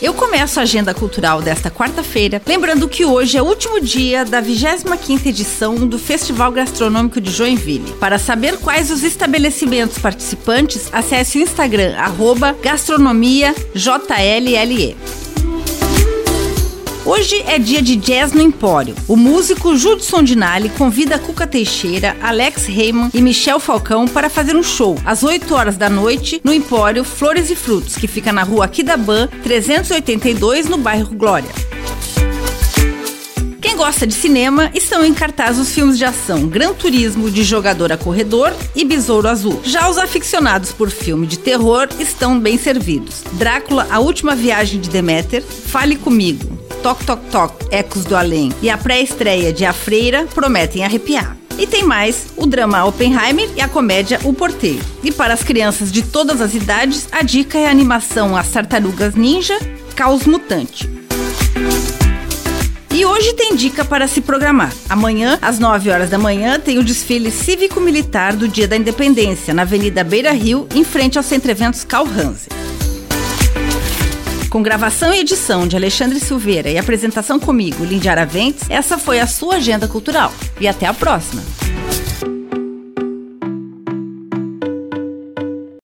Eu começo a agenda cultural desta quarta-feira, lembrando que hoje é o último dia da 25ª edição do Festival Gastronômico de Joinville. Para saber quais os estabelecimentos participantes, acesse o Instagram gastronomiajlle. Hoje é dia de jazz no Empório. O músico Judson Dinali convida Cuca Teixeira, Alex Raymond e Michel Falcão para fazer um show às 8 horas da noite no Empório Flores e Frutos, que fica na rua Aquidaban, 382, no bairro Glória. Quem gosta de cinema, estão em cartaz os filmes de ação Gran Turismo de Jogador a Corredor e Besouro Azul. Já os aficionados por filme de terror estão bem servidos. Drácula, A Última Viagem de Deméter, Fale Comigo, Toc Toc Toc, Ecos do Além e a pré-estreia de A Freira prometem arrepiar. E tem mais o drama Oppenheimer e a comédia O Porteiro. E para as crianças de todas as idades, a dica é a animação As Tartarugas Ninja, Caos Mutante. E hoje tem dica para se programar. Amanhã, às 9 horas da manhã, tem o desfile cívico-militar do Dia da Independência, na Avenida Beira Rio, em frente ao Centro Eventos Carl Hansen. Com gravação e edição de Alexandre Silveira e apresentação comigo, Lindy Araventes, essa foi a sua agenda cultural. E até a próxima!